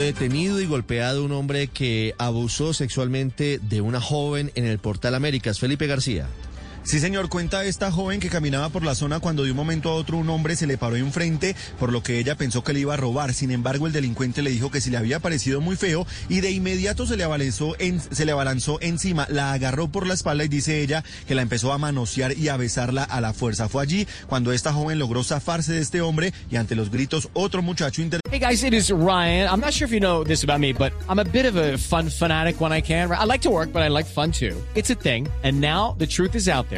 Detenido y golpeado un hombre que abusó sexualmente de una joven en el Portal Américas. Felipe García. Sí, señor, cuenta esta joven que caminaba por la zona cuando de un momento a otro un hombre se le paró enfrente, por lo que ella pensó que le iba a robar. Sin embargo, el delincuente le dijo que si le había parecido muy feo y de inmediato se le abalanzó, en, se le abalanzó encima, la agarró por la espalda y dice ella que la empezó a manosear y a besarla a la fuerza. Fue allí cuando esta joven logró zafarse de este hombre y ante los gritos otro muchacho inter Hey guys, it is Ryan. I'm not sure if you know this about me, but I'm a bit of a fun fanatic when I can. I like to work, but I like fun too. It's a thing. And now the truth is out there.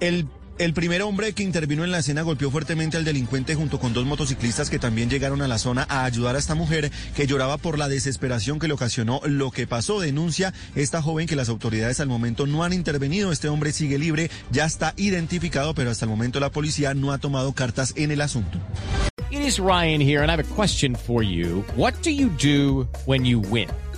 El, el primer hombre que intervino en la escena golpeó fuertemente al delincuente junto con dos motociclistas que también llegaron a la zona a ayudar a esta mujer que lloraba por la desesperación que le ocasionó lo que pasó. Denuncia esta joven que las autoridades al momento no han intervenido. Este hombre sigue libre, ya está identificado, pero hasta el momento la policía no ha tomado cartas en el asunto. It is Ryan here, and I have a question for you. What do you do when you win?